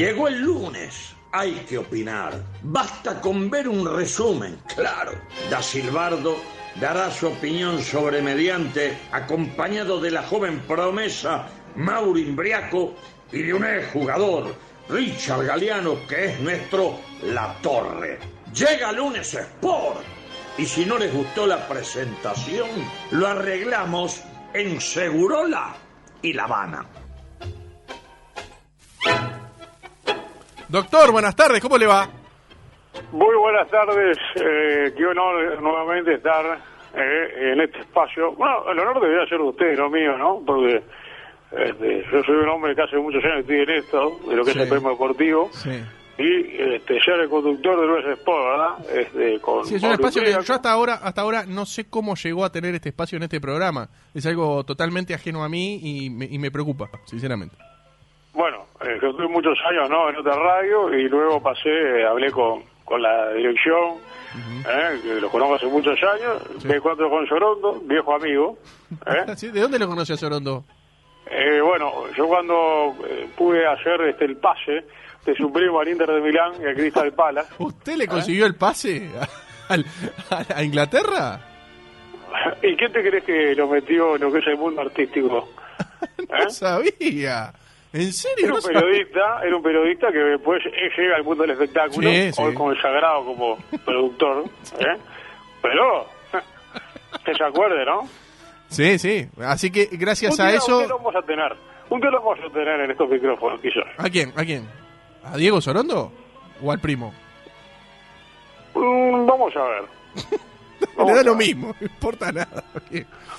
Llegó el lunes. Hay que opinar. Basta con ver un resumen, claro. Da Silbardo dará su opinión sobre mediante, acompañado de la joven promesa Mauro Imbriaco y de un jugador, Richard Galeano, que es nuestro La Torre. Llega lunes Sport. Y si no les gustó la presentación, lo arreglamos en Segurola y La Habana. Doctor, buenas tardes, ¿cómo le va? Muy buenas tardes, eh, qué honor nuevamente estar eh, en este espacio. Bueno, el honor debería ser de usted, no mío, ¿no? Porque este, yo soy un hombre que hace muchos años estoy en esto, de lo que es el premio deportivo. Sí. Y este, ser el conductor de Luis Sport, ¿verdad? Este, con Sí, es un espacio que yo hasta ahora, hasta ahora no sé cómo llegó a tener este espacio en este programa. Es algo totalmente ajeno a mí y me, y me preocupa, sinceramente. Eh, yo tuve muchos años ¿no? en otra radio y luego pasé, hablé con, con la dirección, eh, que lo conozco hace muchos años, Sí. B4 con Sorondo, viejo amigo. ¿eh? ¿Sí? ¿De dónde lo conoce a Sorondo? Eh, bueno, yo cuando pude hacer este el pase de su primo al Inter de Milán y al Crystal Palace, ¿Usted le consiguió el pase a, a- a Inglaterra? ¿y quién te crees que lo metió en lo que es el mundo artístico? No sabía. ¿En serio? Era un periodista, era un periodista que después llega al mundo del espectáculo, Sí, sí. hoy consagrado como productor, ¿eh? pero que se acuerde, ¿no? Sí, sí. Así que Un gracias día, a un día eso... lo vamos a tener, un día lo vamos a tener en estos micrófonos, quizás. ¿A quién? ¿A quién? ¿A Diego Sorondo? ¿O al primo? Mm, vamos a ver. Le Vamos da lo mismo, no importa nada.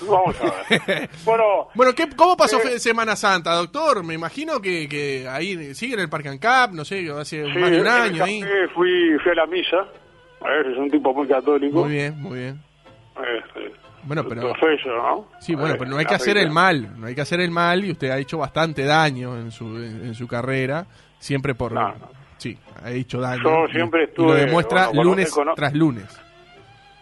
Vamos a ver. Bueno, Bueno, ¿qué, ¿cómo pasó Eh, Semana Santa, doctor? Me imagino que, que ahí sigue en el Parque Ancap, no sé, hace sí, más de un año ahí. fui, fui a la misa. A ver, es un tipo muy católico. Muy bien, muy bien. Este, Bueno, pero... profeso, ¿no? Sí, bueno, Eh, pero no hay que hacer el mal, no hay que hacer el mal y usted ha hecho bastante daño en su, en, en su carrera, siempre por... No, no. Sí, ha hecho daño. Yo y- siempre y lo estuve, demuestra bueno, lunes cono- tras lunes.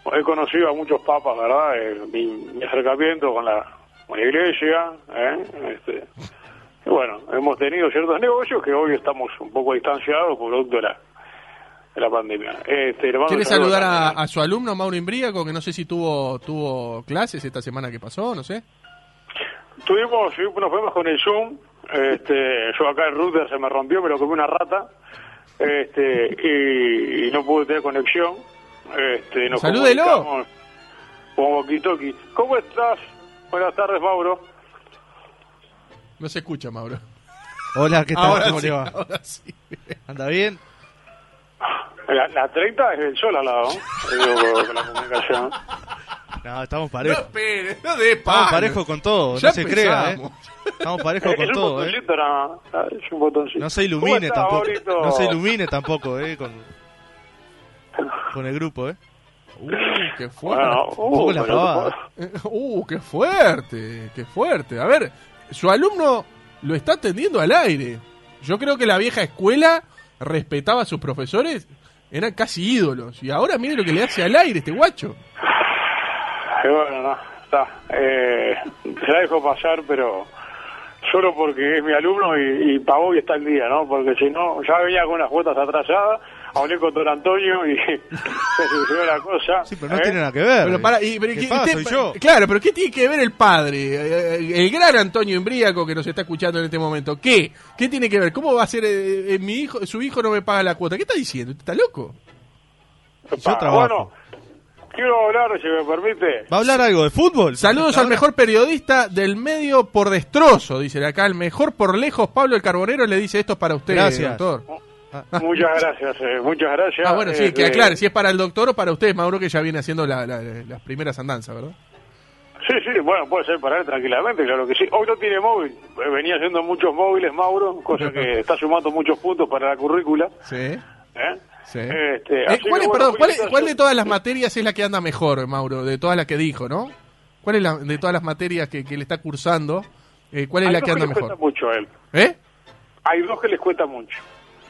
He conocido a muchos papas, ¿verdad? Eh, mi, mi acercamiento con la, con la iglesia. ¿eh? Este, y bueno, hemos tenido ciertos negocios que hoy estamos un poco distanciados por producto de la, de la pandemia. Este, le mando ¿Quiere un saludo saludar a, su alumno Mauro Imbríaco, que no sé si tuvo tuvo clases esta semana que pasó, no sé? Tuvimos, sí, nos fuimos con el Zoom. Este, yo acá el router se me rompió, me lo comió una rata. Este, y, y no pude tener conexión. Este, nos Salúdelo. Con. ¿Cómo estás? Buenas tardes, Mauro. No se escucha, Mauro. Hola, ¿qué tal? Ahora ¿Cómo sí, le va? ahora sí. ¿Anda bien? La, la 30 es el sol al lado, ¿no? Digo, con la comunicación. No, estamos No parejos. espere, no de Estamos parejos con todo, Ya no se crea, ¿eh? Estamos parejos Es con un todo, ¿eh? botoncito nada más. Es un botoncito. No se ¿Cómo ilumine tampoco. No se ilumine tampoco, ¿eh? Con, con el grupo, ¿eh? Uh, qué fuerte. Bueno, uh, la pavada. Uh, qué fuerte, qué fuerte. A ver, su alumno lo está atendiendo al aire. Yo creo que la vieja escuela respetaba a sus profesores, eran casi ídolos. Y ahora mire lo que le hace al aire este guacho. Y bueno, no, está. Eh, se la dejo pasar, pero solo porque es mi alumno y, y pagó y está el día, ¿no? Porque si no, ya venía con unas cuotas atrasadas, hablé con don Antonio y se solucionó la cosa. Sí, pero no ¿eh? tiene nada que ver. Pero para, y, pero ¿Qué ¿qué- pasa? usted- Soy yo. Claro, pero ¿qué tiene que ver el padre? Eh, El gran Antonio Embríaco que nos está escuchando en este momento. ¿Qué? ¿Qué tiene que ver? ¿Cómo va a ser eh, eh, mi hijo, su hijo no me paga la cuota? ¿Qué está diciendo? ¿Usted está loco? Epa, trabajo. Bueno, quiero hablar, si me permite. ¿Va a hablar algo de fútbol? Saludos al mejor periodista del medio por destrozo, dice acá. El mejor por lejos, Pablo el Carbonero le dice esto es para usted, Gracias. doctor. Muchas gracias, eh, muchas gracias. Ah, bueno, sí, Eh, que aclare si es para el doctor o para usted, Mauro, que ya viene haciendo la- la- las primeras andanzas, ¿verdad? Sí, sí, bueno, puede ser para él tranquilamente, claro que sí. Hoy no tiene móvil, eh, venía haciendo muchos móviles, Mauro, cosa que está sumando muchos puntos para la currícula. Sí. ¿eh? Sí. Este, así ¿cuál, que, es, bueno, perdón, ¿cuál, cuál de todas las materias es la que anda mejor, Mauro? De todas las que dijo, ¿no? ¿Cuál es la de todas las materias que, que le está cursando? eh, ¿Cuál es Hay la que anda les mejor? cuesta mucho a él. ¿Eh? Hay dos que les cuesta mucho.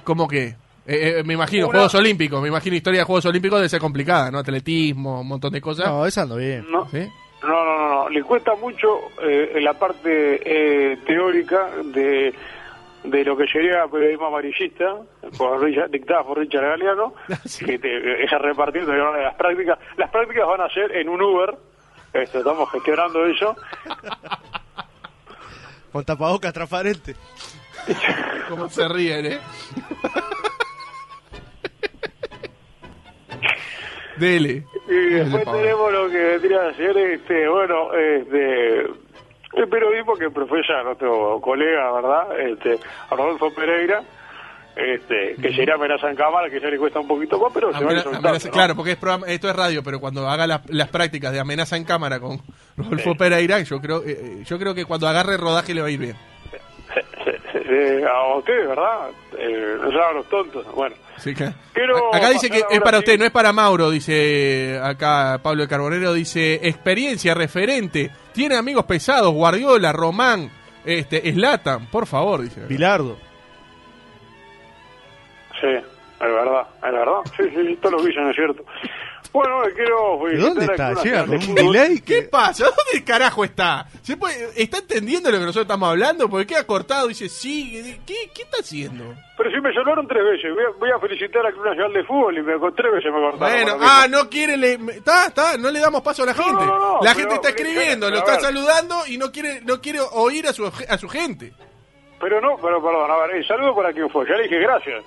¿Cómo que? Eh, eh, me imagino, Una- Juegos Olímpicos, me imagino historia de Juegos Olímpicos debe ser complicada, ¿no? Atletismo, un montón de cosas. No, esa ando bien. No, ¿Sí? no, no, no, no. Le cuesta mucho eh, la parte eh, teórica de de lo que sería periodismo amarillista, por Richard, dictada por Richard Galeano, Sí. que te, esa repartiendo de las prácticas. Las prácticas van a ser en un Uber, estamos gestionando eso. Con tapabocas transparente. Cómo se ríen, ¿eh? Dele. Y después tenemos lo que vendría a ser, este, bueno, este, el periodismo que profesa nuestro colega, ¿verdad? Este, Rodolfo Pereira, este, que sería amenaza en cámara, que ya le cuesta un poquito más, pero se va soltando, amenaza- ¿no? Claro, porque es programa- esto es radio, pero cuando haga las, las prácticas de amenaza en cámara con Rodolfo Pereira, yo creo, eh, eh, yo creo que cuando agarre rodaje le va a ir bien. Eh, a usted, ¿verdad? Eh, los tontos. Bueno, Sí, Acá dice que es para usted, no es para Mauro, dice acá Pablo de Carbonero, dice experiencia, referente, tiene amigos pesados, Guardiola, Román, este, Slatan, por favor, dice. Bilardo. sí, es verdad, es verdad. Sí, sí, todos los dicen es cierto. Bueno, eh, quiero... ¿De dónde está? Llega con un delay ¿Qué que... pasa? ¿Dónde carajo está? ¿Se puede- ¿Está entendiendo lo que nosotros estamos hablando? Porque queda cortado, dice, sí, ¿qué, qué está haciendo? Pero si me llamaron tres veces, voy a, voy a felicitar al Club Nacional de Fútbol y me, con tres veces me cortaron. Bueno, ah, no quiere, le, está, está, no le damos paso a la gente. no, no, la pero- gente está escribiendo, pero, lo a está saludando y no quiere, no quiere oír a su, a su gente. Pero no, pero perdón, a ver, el saludo para quien fue, ya le dije gracias.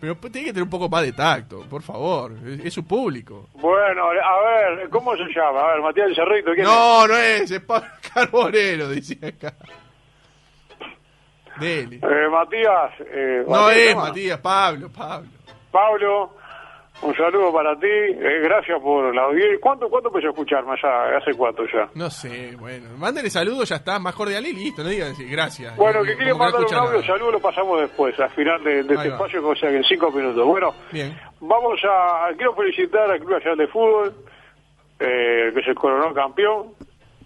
Pero pues, tiene que tener un poco más de tacto, por favor, es, es su público. Bueno, a ver, ¿cómo se llama? A ver, Matías Cerrito, ¿quién es? No, no es, es Pablo Carbonero, dice acá. Dele. Eh, Matías, eh, No Matías, es. Matías, Pablo, Pablo. Pablo, un saludo para ti, eh, gracias por la audiencia. ¿Cuánto, cuánto empezó a escucharme allá? ¿Hace cuánto ya? No sé, bueno, mándele saludos, ya está, más cordial y listo, no digan así, gracias. Bueno, que quiere mandar un audio, nada. saludo lo pasamos después, al final de, este va. espacio, o sea que en cinco minutos. Bueno, Bien. vamos a, quiero felicitar al Club Nacional de Fútbol, eh, que se coronó campeón.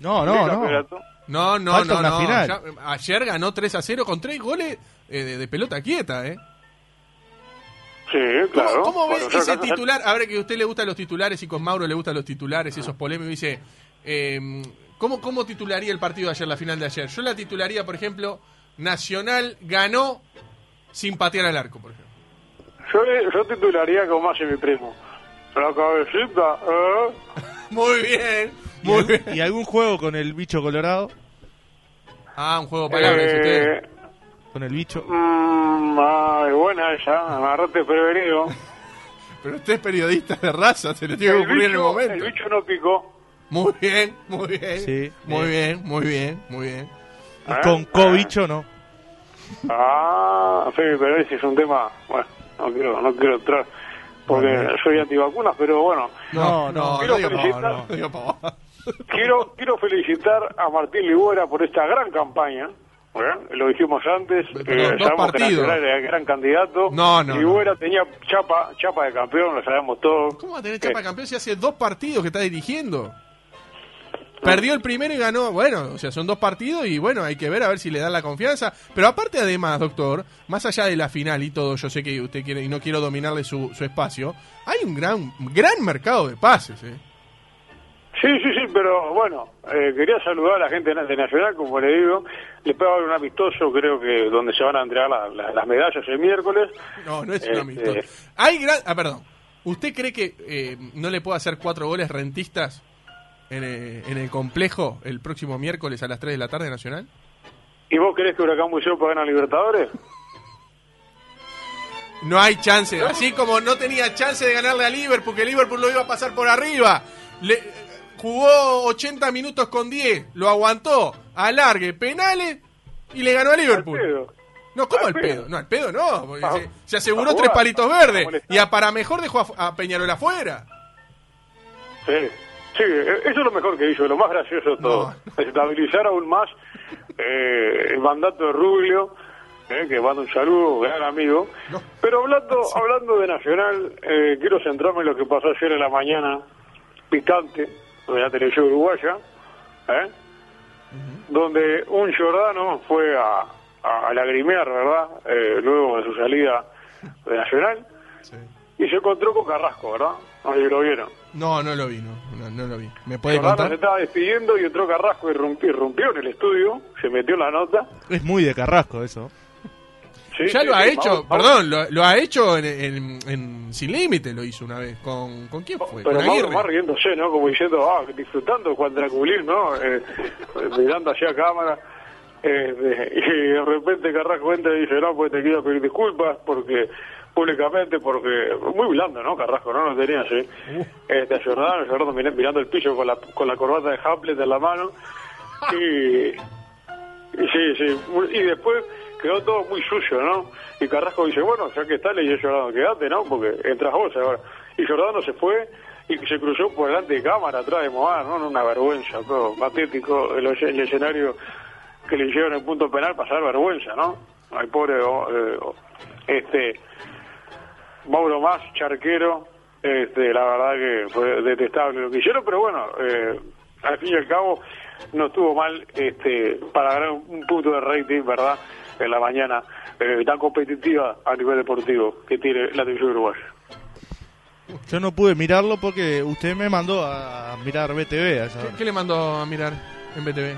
No, no, no. campeonato. No, no, Falta no, no. final. ya- ayer ganó 3 a 0 con 3 goles eh, de, de pelota quieta, ¿eh? Sí, ¿Cómo, claro. cómo yo ese titular? A ver, que a usted le gustan los titulares y con Mauro le gustan los titulares y esos polémicos. Dice, eh, ¿cómo, ¿cómo titularía el partido de ayer, la final de ayer? Yo la titularía, por ejemplo, Nacional ganó sin patear al arco, por ejemplo. Yo, yo titularía como hace mi primo. La cabecita, ¿eh? Muy bien, ¿Y, muy algún- bien. y algún juego con el bicho colorado? Ah, un juego de palabras, dice usted. Eh, Con el bicho. mm, ay, buena esa, agarrate prevenido. Pero usted es periodista de raza, se le tiene que ocurrir en el bicho, momento. el bicho no picó. Muy bien, muy bien. Sí, muy bien. bien, muy bien, muy bien. Y ¿Eh? con co-bicho no. Ah, sí, pero ese es un tema, bueno, no quiero, no quiero entrar, porque Bueno. soy antivacunas, pero bueno, No, no, no, quiero pavada, felicitar- no, diga pavada. quiero, quiero felicitar a Martín Ligüera por esta gran campaña. ¿Eh? Lo dijimos antes, Pero eh, sabemos que. Nacional era el gran candidato. No, no, Ligüera tenía chapa, chapa de campeón, lo sabemos todos. ¿Cómo va a tener chapa Eh, campeón si hace dos partidos que está dirigiendo? Perdió el primero y ganó, bueno, o sea, son dos partidos y bueno, hay que ver a ver si le dan la confianza. Pero aparte además, doctor, más allá de la final y todo, yo sé que usted quiere y no quiero dominarle su, su espacio, hay un gran, gran mercado de pases, ¿eh? Sí, sí, sí, pero bueno, eh, quería saludar a la gente de Nacional, como le digo. Les puedo dar un amistoso, creo que donde se van a entregar la- la- las medallas el miércoles. No, no es un Este- amistoso. Hay gran... Ah, perdón. ¿Usted cree que eh, no le puede hacer cuatro goles rentistas en, eh, en el complejo el próximo miércoles a las 3 de la tarde Nacional? ¿Y vos querés que Huracán Museo pueda ganar Libertadores? No hay chance. Así como no tenía chance de ganarle a Liverpool, que Liverpool lo iba a pasar por arriba. Le, jugó 80 minutos con 10, lo aguantó, alargue, penales y le ganó a Al Liverpool. pedo. No, ¿cómo Al pedo. pedo? No, al pedo no. porque Ah, se, se aseguró tres palitos verdes. Y a para mejor dejó a, a Peñarol afuera. Sí, sí, eh, eso es lo mejor que hizo, lo más gracioso de todo. Estabilizar aún más eh, el mandato de Rubio, eh, que manda un saludo, gran amigo. No. Pero hablando, hablando de Nacional, eh, quiero centrarme en lo que pasó ayer en la mañana, picante, de la televisión uruguaya, ¿eh? donde un Giordano fue a, a lagrimear, ¿verdad? Eh, luego de su salida de Nacional. y se encontró con Carrasco, ¿verdad? No sé si lo vieron. No, no lo vi, no, no, no lo vi. ¿Me puede Jordano se contar? estaba despidiendo y entró Carrasco y rompió, irrumpió en el estudio, se metió en la nota. Es muy de Carrasco eso. Sí, Ya sí, lo ha sí, hecho, perdón, lo, lo ha hecho en, en- en Sin Límite, lo hizo una vez. ¿Con, ¿con quién fue? Pero con más riéndose, ¿no? Como diciendo, ah, disfrutando Juan Draculín, ¿no? Eh, mirando hacia cámara. Eh, de- y de repente Carrasco entra y dice, no, pues te quiero pedir disculpas porque públicamente, porque muy blando, ¿no? Carrasco, ¿no? No tenía así. Este, a Giordano mir- mirando el piso con la, con la corbata de Hamlet en la mano. Y, y sí, sí. Y después quedó todo muy sucio, ¿no? Y Carrasco dice, bueno, ya que está, le dice Giordano, quédate, ¿no? Porque entras vos ahora. Y Giordano se fue y se cruzó por delante de cámara, atrás de Moar, ¿no? Una vergüenza, todo patético. El, escenario que le hicieron en punto penal, pasar vergüenza, ¿no? Ay, pobre, eh, oh, este, Mauro Más, charquero, este, la verdad que fue detestable lo que hicieron, pero bueno, eh, al fin y al cabo no estuvo mal este, para ganar un punto de rating, ¿verdad? En la mañana eh, tan competitiva a nivel deportivo que tiene la televisión uruguaya. Yo no pude mirarlo porque usted me mandó a mirar BTV a esa ¿Qué, hora. qué le mandó a mirar en BTV? Eh,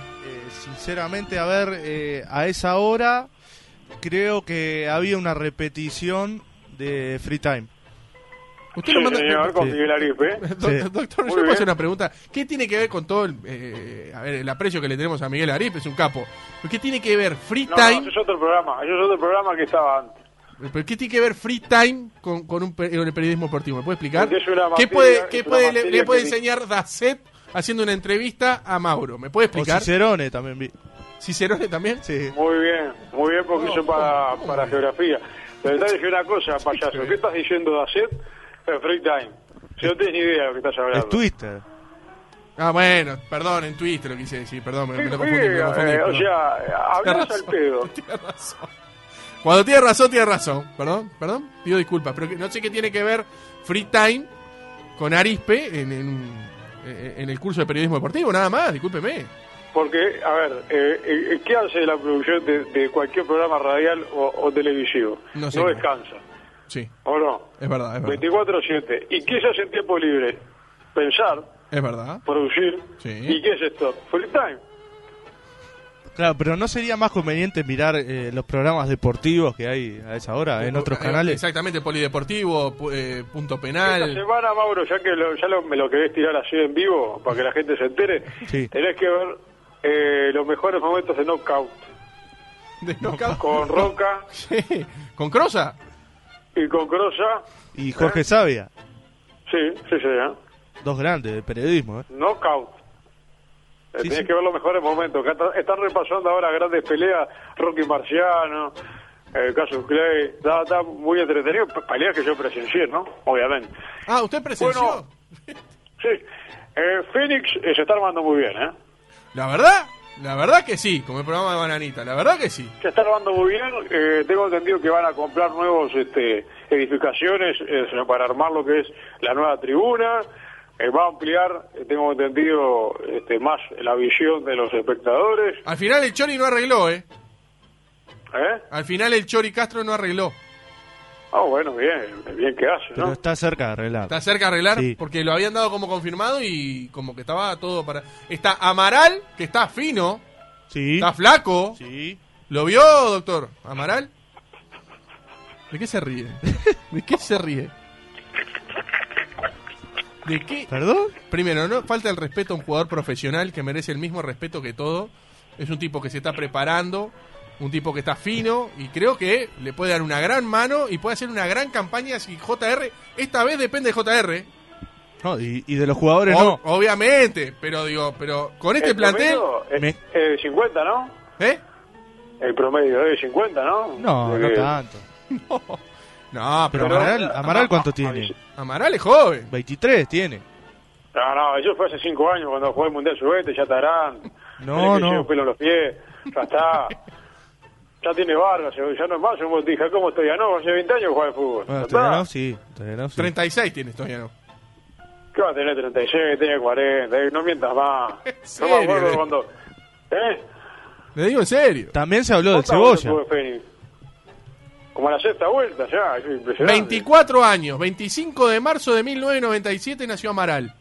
sinceramente, a ver, eh, a esa hora creo que había una repetición de Free Time. Usted Sí, lo manda... señor, con. Miguel Arife. ¿eh? Do- Sí. Doctor, Muy yo le bien. una pregunta. ¿Qué tiene que ver con todo el, eh, a ver, el aprecio que le tenemos a Miguel Arip? Es un capo. ¿Pero ¿Qué tiene que ver Free No, no, Time? ese es otro programa, ese es otro programa que estaba antes. ¿Pero qué tiene que ver Free Time con, con, un, con el periodismo deportivo? ¿Me puede explicar? Una ¿Qué materia- puede, qué puede, le, materia le puede enseñar Dacet haciendo una entrevista a Mauro? ¿Me puede O explicar? Cicerone también vi. ¿Cicerone también? Sí. Muy bien, muy bien porque No, eso para, ¿cómo? para geografía. Pero te voy a decir una cosa, payaso. ¿Qué estás diciendo de hacer? Free time. Si no tienes ni idea de lo que estás hablando. Es Twitter. Ah, bueno, perdón, en Twitter lo quise decir, perdón, me, Sí, me lo confundí. me lo confundí, eh, o sea, hablas Tienes al pedo. Tienes razón. Cuando tiene razón, tiene razón. Perdón, perdón, pido disculpas, pero no sé qué tiene que ver Free Time con Arispe en, en, en el curso de periodismo deportivo, nada más, discúlpeme. Porque, a ver, eh, eh, ¿qué hace la producción de, de cualquier programa radial o, o televisivo? No sé. descansa, Sí, ¿o no? es verdad, es verdad. 24-7. ¿Y qué se hace en tiempo libre? Pensar, Es verdad. producir. Sí. ¿Y qué es esto? Free time. Claro, pero ¿no sería más conveniente mirar eh, los programas deportivos que hay a esa hora en otros Eh, canales? Exactamente, polideportivo, eh, punto Esta penal. semana, Mauro, ya que lo- ya lo- me lo querés tirar así en vivo para que la gente se entere, Sí. tenés que ver eh, los mejores momentos de Knockout De knockout. con Roca Sí, con Crosa. Y con Crosa. Y Jorge Sabia, Sí, sí, sí, ¿eh? dos grandes del periodismo. ¿eh? Knockout. Eh, Sí, tenés sí. que ver los mejores momentos. están- repasando ahora grandes peleas. Rocky Marciano, eh, Casus Clay. Está, está muy entretenido. Pe- Peleas que yo presencié, ¿no? Obviamente. Ah, ¿usted presenció? Bueno. Sí. Eh, Phoenix eh, se está armando muy bien, ¿eh? La verdad, la verdad que sí, como el programa de Bananita, la verdad que sí. Se está armando muy bien. eh, tengo entendido que van a comprar nuevos este, edificaciones eh, para armar lo que es la nueva tribuna. Eh, va a ampliar, eh, tengo entendido, este, más la visión de los espectadores. Al final el Chori no arregló, ¿eh? ¿Eh? Al final el Chori Castro no arregló. Ah, bueno, bien, bien que hace, Pero ¿no? está cerca de arreglar. Está cerca de arreglar Sí. porque lo habían dado como confirmado y como que estaba todo para... Está Amaral, que está fino, Sí. está flaco. Sí. ¿Lo vio, doctor? ¿Amaral? ¿De qué se ríe? ¿De qué se ríe? ¿De qué? ¿Perdón? Primero, no falta el respeto a un jugador profesional que merece el mismo respeto que todo. Es un tipo que se está preparando, un tipo que está fino y creo que le puede dar una gran mano y puede hacer una gran campaña si JR, esta vez depende de JR. No, y, y de los jugadores O- no. Obviamente, pero digo, pero con este El plantel, promedio es, Me- de 50, ¿no? ¿eh? El promedio es de 50, ¿no? No, De no que- tanto. No, pero, Pero Pero- Amaral, Amaral ¿cuánto tiene? Amaral es joven. 23 tiene. No, no, eso fue hace 5 años cuando jugó el Mundial Sub-20, ya estarán. No, no. pelo en los pies, ya está. Ya tiene barba, ya no es más, yo me dije, ¿cómo estoy? Ya no, hace 20 años juega al fútbol. Bueno. Stoyanov sí. Stoyanov sí. 36 tiene no. ¿Qué va a tener 36? Tiene 40, eh, no mientas más. ¿En No me acuerdo cuando... ¿Eh? Le digo en serio. También se habló del ¿Cuántas veces Cebolla. como a la sexta vuelta ya, es impresionante. 24 años, 25 de marzo de 1997 nació Amaral.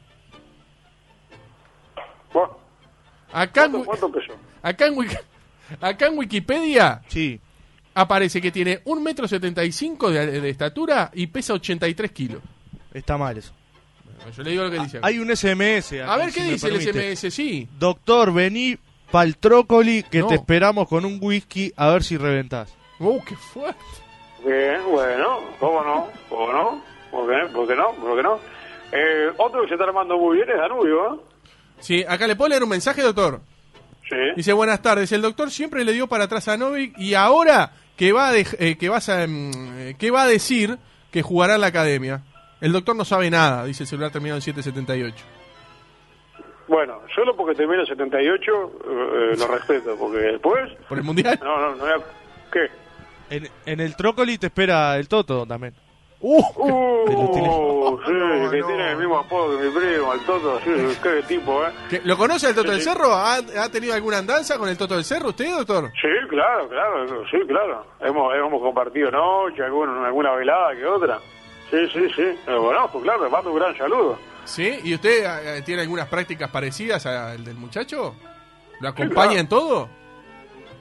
Bueno, Acá en, ¿cuánto, Wi- cuánto pesó? acá en Wiki- acá en Wikipedia Sí. aparece que tiene 1,75 m de, de estatura y pesa 83 kilos. Está mal eso. Bueno, Yo le digo lo que dice. acá. Hay un SMS. A ver qué me dice el. SMS, sí. Doctor, vení pa'l trócoli que No. te esperamos con un whisky a ver si reventás. Uh, qué fuerte. Bien, bueno, ¿cómo no? ¿Cómo no? ¿Por qué, ¿Por qué no? ¿Por qué no? Eh, otro que se está armando muy bien es Danubio, ¿eh? Sí, acá le puedo leer un mensaje, doctor. Sí. Dice, buenas tardes. El doctor siempre le dio para atrás a Novik y ahora que va a, eh, que vas a, mm, eh, que va a decir que jugará en la academia. El doctor no sabe nada, dice el celular terminado en 778. Bueno, solo porque termina el 78 eh, lo respeto, porque después... ¿Por el mundial? No, no, no voy a... ¿Qué? En, en el trócoli te espera el Toto también. ¡Uh! Uh, sí, No, que no. tiene el mismo apodo que mi primo, el Toto, sí, qué tipo, ¿eh? ¿Qué- ¿Lo conoce el Toto Sí, del sí. Cerro? ¿Ha, ha tenido alguna andanza con el Toto del Cerro usted, doctor? Sí, claro, claro, sí, claro. Hemos, hemos compartido noche, alguna, alguna velada que otra. Sí, sí, sí, lo conozco, claro, le mando un gran saludo. ¿Sí? ¿Y usted eh, tiene algunas prácticas parecidas al del muchacho? ¿Lo acompaña claro. en todo?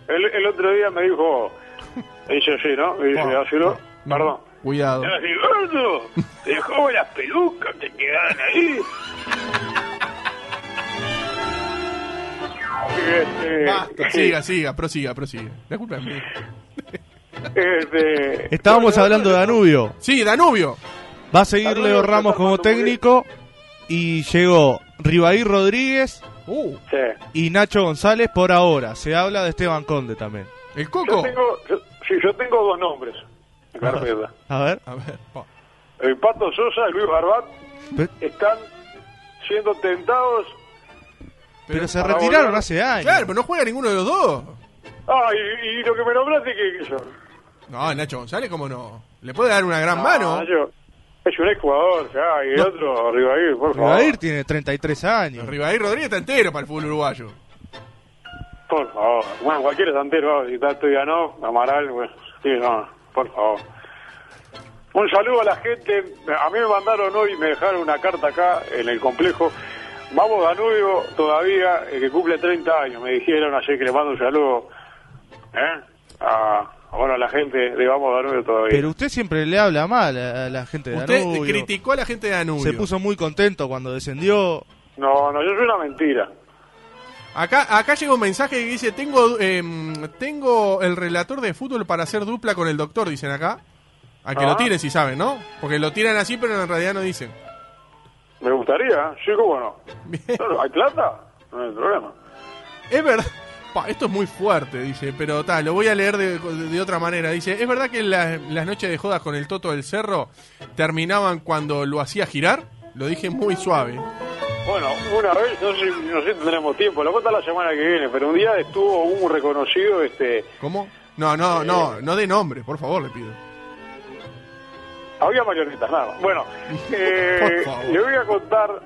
El, el otro día me dijo, dice así, ¿no? Dice, así, no. Perdón. Cuidado. Era así, gordo, te dejó las pelucas, te quedaron ahí. Este, Basta, siga, siga, prosiga, prosiga. Mía. Este, Estábamos bueno, hablando de Danubio. Sí, Danubio. Va a seguir Danubio Leo Ramos como técnico y llegó Ribaí Rodríguez Uh, Sí. y Nacho González por ahora. Se habla de Esteban Conde también. el Yo Coco. tengo, yo, sí, yo tengo dos nombres A ver. A ver, pa. El Pato Sosa y Luis Barbat están siendo tentados. Pero, se retiraron volver- hace años. Claro, pero no juega ninguno de los dos. Ah, y, y lo que me nombraste, ¿qué, qué son? No, Nacho González, ¿cómo no? Le puede dar una gran Ah, mano. yo- es un exjugador, ya, y el otro, Rivair, por favor. Ribaí tiene 33 años. Rivaí Rodríguez está entero para el fútbol uruguayo. Por favor. Bueno, cualquier santero, si está Estudianov, Amaral, bueno, sí, no, por favor. Un saludo a la gente. A mí me mandaron hoy, me dejaron una carta acá en el complejo. Vamos Danubio todavía, eh, que cumple 30 años. Me dijeron ayer que le mando un saludo ¿eh? a, a, bueno, a la gente de Vamos Danubio todavía. Pero usted siempre le habla mal a a la gente de Usted Danubio. criticó a la gente de Danubio. Se puso muy contento cuando descendió. No, no, yo soy una mentira. Acá, acá llega un mensaje que dice, tengo, em, tengo el relator de fútbol para hacer dupla con el doctor, dicen acá. A que Ah. lo tiren si saben, ¿no? Porque lo tiran así, pero en realidad no dicen. Me gustaría, sí, cómo no. Claro, ¿Hay plata? No hay problema. Es verdad. Pa, esto es muy fuerte, dice, pero tal, lo voy a leer de, de otra manera. Dice, ¿es verdad que la- las noches de jodas con el Toto del Cerro terminaban cuando lo hacía girar? Lo dije muy suave. Bueno, una vez, no sé, no sé si tendremos tiempo, lo cuenta la semana que viene, pero un día estuvo un reconocido, este, ¿Cómo? No, no, no, no de nombre, por favor, le pido. había marionetas, nada. Bueno, eh, le voy a contar,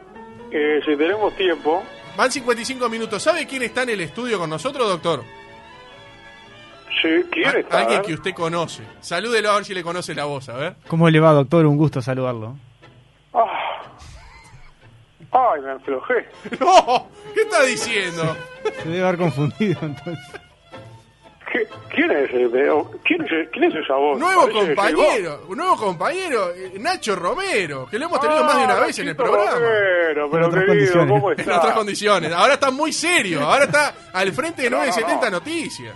eh, si tenemos tiempo, Van 55 minutos. ¿Sabe quién está en el estudio con nosotros, doctor? si quién está. alguien ¿eh? que usted conoce. Salúdelo a ver si le conoce la voz, a ver. ¿Cómo le va, doctor? Un gusto saludarlo. Ay, me aflojé. ¡No! ¿Qué está diciendo? Se debe haber confundido entonces. ¿Qué- ¿Quién es ¿Quién es, quién es esa voz? Nuevo Parece compañero, un nuevo compañero, eh, Nacho Romero, que lo hemos tenido más de una Ah, vez en el programa. Romero, pero otras querido, condiciones. ¿cómo En está? otras condiciones. Ahora está muy serio, ahora está al frente de No, no, 970 no. Noticias.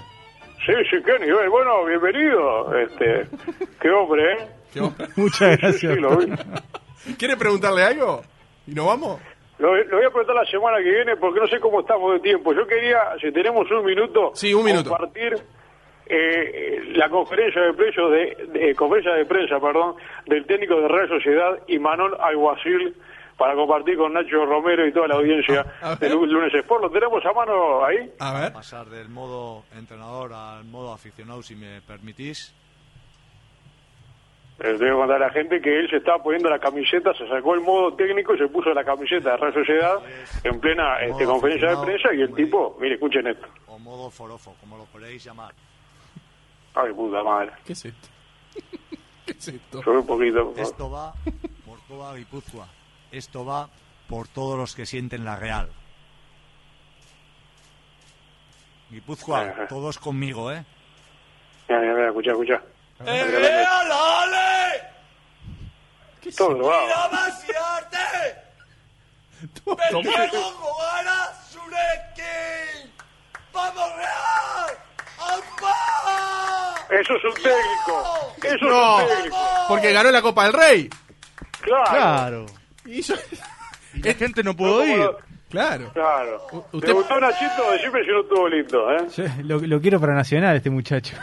Sí, sí, qué nivel. Bueno, bienvenido. Este, qué hombre, ¿eh? ¿Qué onda? Muchas gracias. sí. ¿Quiere preguntarle algo? ¿Y nos vamos? Lo, lo voy a preguntar la semana que viene porque no sé cómo estamos de tiempo. Yo quería, si tenemos un minuto, Sí, un minuto. compartir eh, la conferencia de precios de, de- conferencia de prensa, perdón, del técnico de Real Sociedad y Manon Alguacil para compartir con Nacho Romero y toda la audiencia del lunes Sport. ¿Lo tenemos a mano ahí? A ver. pasar del modo entrenador al modo aficionado, si me permitís. Les voy a contar a la gente que él se estaba poniendo la camiseta, se sacó el modo técnico y se puso la camiseta de Real Sociedad en plena este, conferencia de prensa y el tipo, mire, escuchen esto. O modo forofo, como lo queréis llamar. Ay, puta madre. ¿Qué es esto? ¿Qué es esto? Sube un poquito. por. Esto va por toda Guipúzcoa. Esto va por todos los que sienten la Real. Guipúzcoa, todos conmigo, ¿eh? Mira, mira, mira, escucha, escucha. ¡El Real, ale! Todo lo hago. Tomá. gana Sureki! ¡Vamos, Real! ¡Ampa! Eso es un técnico. Eso No. es un técnico. Porque ganó la Copa del Rey. Claro. Claro. Y la gente no pudo No, ir. lo- Claro. Claro. U- usted- ¿Te gustó Nachito? Decime si no estuvo lindo, ¿eh? Yo lo, lo quiero para Nacional, este muchacho.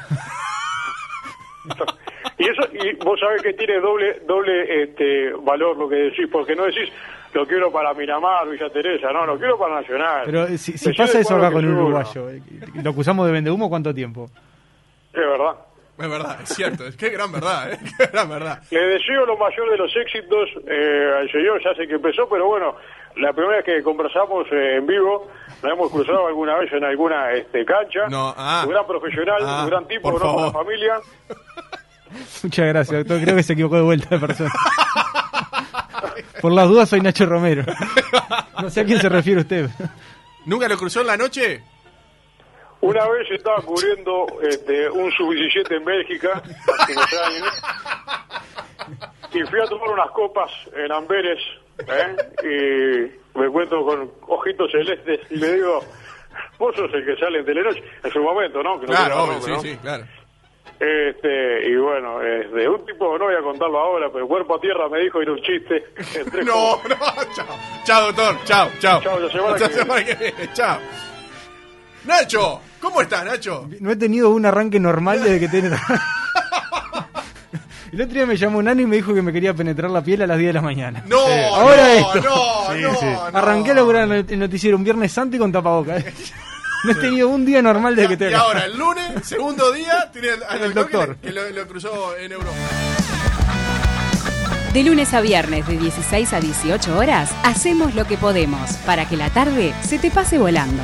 Y eso, y vos sabés que tiene doble, doble este valor lo que decís, porque no decís lo quiero para Miramar, Villa Teresa, no, lo quiero para Nacional. Pero si, pasa eso acá con un uruguayo, eh, ¿lo acusamos de vendehumo cuánto tiempo? Es verdad. Es verdad, es cierto. Es que gran verdad, ¿eh? Qué gran verdad. Le deseo lo mayor de los éxitos eh, al señor, ya sé que empezó, pero bueno, la primera vez que conversamos eh, en vivo, nos hemos cruzado alguna vez en alguna este, cancha. No, ah. un gran profesional, Ah, un gran tipo, por ¿no? La familia. Muchas gracias, doctor. Creo que se equivocó de vuelta de persona. Por las dudas soy Nacho Romero. No sé a quién se refiere usted. ¿Nunca lo cruzó en la noche? Una vez estaba cubriendo este, un sub-17 en Bélgica, hace unos años, y fui a tomar unas copas en Amberes, ¿eh? y me encuentro con ojitos celestes, y le digo, vos sos el que sale en Telenoche, en su momento, ¿no? Que no Claro, obvio, nombre, sí, ¿no? sí, claro. Este, y bueno, este, un tipo, no voy a contarlo ahora, pero cuerpo a tierra me dijo, era un chiste. No, como- no, chao. Chao, doctor. Chao, chao. Chao, la semana la semana que viene. Chao. Nacho, ¿cómo estás, Nacho? No he tenido un arranque normal desde que tiene. El otro día me llamó un nano y me dijo que me quería penetrar la piel a las 10 de la mañana. No, Ahora no, esto. no, Sí, no, sí. no. Arranqué a laburar el noticiero un viernes santo y con tapabocas. No he tenido un día normal desde que te Y ahora, el lunes, segundo día, tiene al, al El doctor, que, que lo, lo cruzó en Europa. De lunes a viernes de 16 a 18 horas, hacemos lo que podemos para que la tarde se te pase volando.